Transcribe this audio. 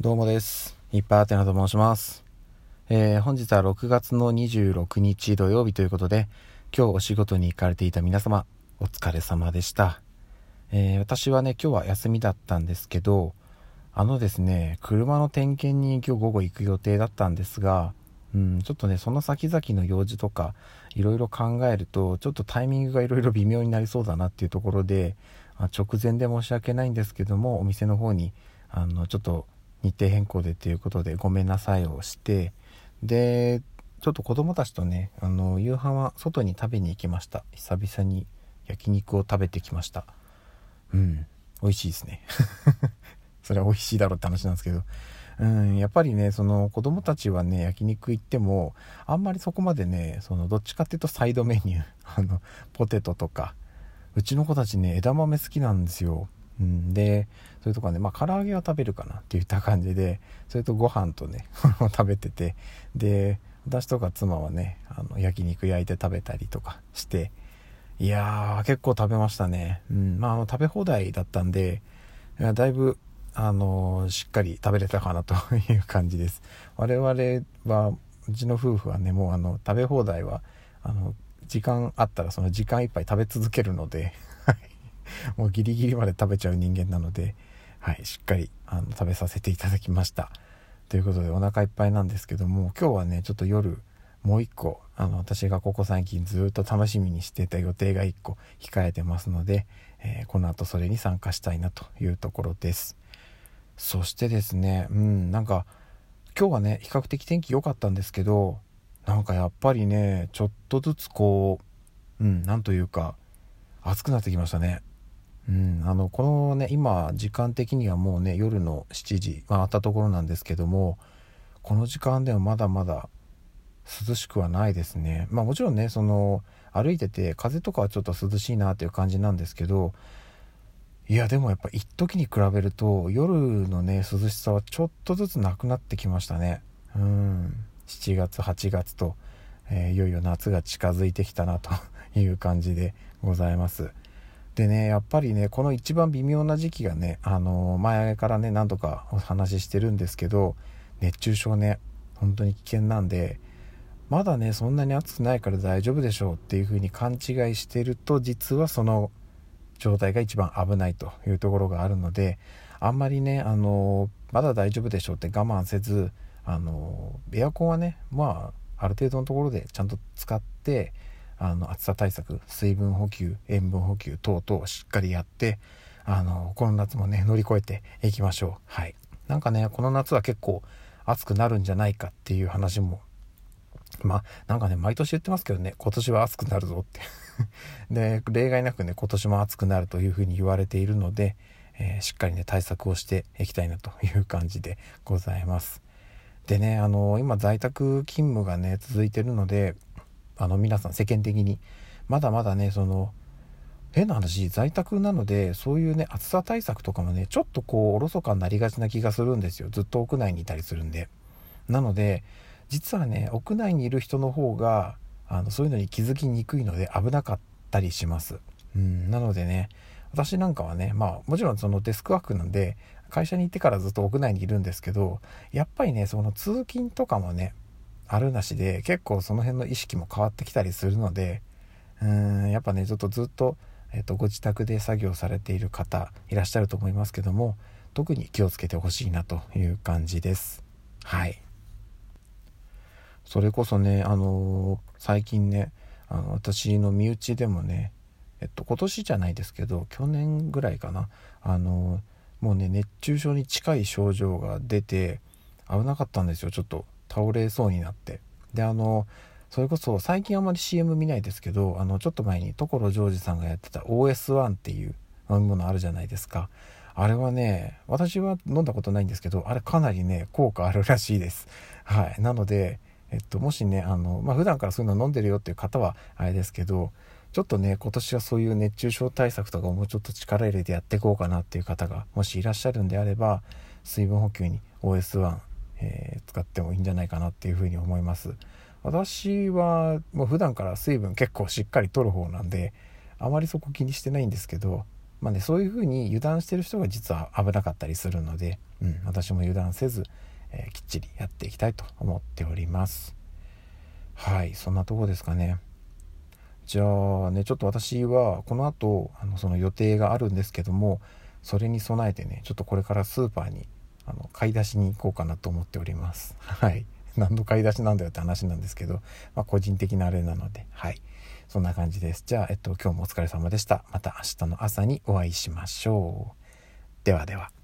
どうもです。いっぱいあてなと申します。えー本日は6月の26日土曜日ということで、今日お仕事に行かれていた皆様、お疲れ様でした。えー私はね、今日は休みだったんですけど、あのですね、車の点検に今日午後行く予定だったんですが、うん、ちょっとね、その先々の用事とか、いろいろ考えると、ちょっとタイミングがいろいろ微妙になりそうだなっていうところで、あ直前で申し訳ないんですけども、お店の方に、あの、ちょっと日程変更でということでごめんなさいをして、で、ちょっと子供たちとね、あの、夕飯は外に食べに行きました。久々に焼肉を食べてきました。うん、美味しいですね。それは美味しいだろうって話なんですけど、うん、やっぱりね、その子供たちはね、焼肉行っても、あんまりそこまでね、そのどっちかっていうとサイドメニュー、あの、ポテトとか、うちの子たちね、枝豆好きなんですよ。うん、で、それとかね、まあ、唐揚げは食べるかなっていった感じで、それとご飯とね、食べてて、で、私とか妻はね、あの、焼肉焼いて食べたりとかして、いやー、結構食べましたね。うん、まあ、の、食べ放題だったんで、だいぶ、あのしっかり食べれたかなという感じです。我々は、うちの夫婦はね、もうあの、食べ放題は、あの、時間あったらその時間いっぱい食べ続けるので、もうギリギリまで食べちゃう人間なので、はい、しっかりあの食べさせていただきました。ということでお腹いっぱいなんですけども、今日はね、ちょっと夜、もう一個、あの、私がここ最近ずっと楽しみにしてた予定が一個控えてますので、えーこの後それに参加したいなというところです。そしてですね、うん、なんか、今日はね、比較的天気良かったんですけど、なんかやっぱりね、ちょっとずつこう、うん、なんというか、暑くなってきましたね。うん、あの、このね、今、時間的にはもうね、夜の7時、まあ、あったところなんですけども、この時間でもまだまだ涼しくはないですね。まあもちろんね、その、歩いてて風とかはちょっと涼しいなっていう感じなんですけど、いやでもやっぱ一時に比べると夜のね、涼しさはちょっとずつなくなってきましたね。うん。7月、8月と、えーいよいよ夏が近づいてきたなという感じでございます。でね、やっぱりね、この一番微妙な時期がね、あのー前からね、何度かお話ししてるんですけど、熱中症ね、本当に危険なんで、まだね、そんなに暑くないから大丈夫でしょうっていう風に勘違いしてると、実はその状態が一番危ないというところがあるので、あんまりね、あのーまだ大丈夫でしょうって我慢せず、あのーエアコンはね、まあ、ある程度のところでちゃんと使って、あの、暑さ対策、水分補給、塩分補給等々しっかりやって、あの、この夏もね、乗り越えていきましょう。はい。なんかね、この夏は結構暑くなるんじゃないかっていう話も、まあ、なんかね、毎年言ってますけどね、今年は暑くなるぞって。で、例外なくね、今年も暑くなるというふうに言われているので、えーしっかりね、対策をしていきたいなという感じでございます。でね、あの、今在宅勤務がね、続いてるので、あの、皆さん世間的に、まだまだね、その、変な話、在宅なので、そういうね、暑さ対策とかもね、ちょっとこう、おろそかになりがちな気がするんですよ。ずっと屋内にいたりするんで。なので、実はね、屋内にいる人の方が、あの、そういうのに気づきにくいので危なかったりします。うん、なのでね、私なんかはね、まあ、もちろんそのデスクワークなんで、会社に行ってからずっと屋内にいるんですけど、やっぱりね、その通勤とかもね、あるなしで、結構その辺の意識も変わってきたりするので、うーん、やっぱね、ちょっとずっと、えっと、ご自宅で作業されている方いらっしゃると思いますけども、特に気をつけてほしいなという感じです。はい。それこそね、あのー最近ね、あの、私の身内でもね、えっと、今年じゃないですけど、去年ぐらいかな、あのーもうね、熱中症に近い症状が出て、危なかったんですよ、ちょっと倒れそうになって。で、あのそれこそ最近あんまり CM 見ないですけど、あの、ちょっと前に所ジョージさんがやってた OS1 っていう飲み物あるじゃないですか。あれはね、私は飲んだことないんですけど、あれかなりね、効果あるらしいです。はい。なので、えっと、もしね、あの、まあ、普段からそういうの飲んでるよっていう方は、あれですけど、ちょっとね、今年はそういう熱中症対策とかもうちょっと力入れてやっていこうかなっていう方が、もしいらっしゃるんであれば、水分補給に OS1、えー使ってもいいんじゃないかなっていうふうに思います。私はもう普段から水分結構しっかりとる方なんで、あまりそこ気にしてないんですけど、まあね、そういうふうに油断してる人が実は危なかったりするので、うん、私も油断せず、えー、きっちりやっていきたいと思っておりますはいそんなとこですかねじゃあねちょっと私はこの後あのその予定があるんですけどもそれに備えてねちょっとこれからスーパーにあの買い出しに行こうかなと思っております。はい。何の買い出しなんだよって話なんですけど、まあ、個人的なあれなのではい。そんな感じです。じゃあ、えっと、今日もお疲れ様でした。また明日の朝にお会いしましょう。ではでは。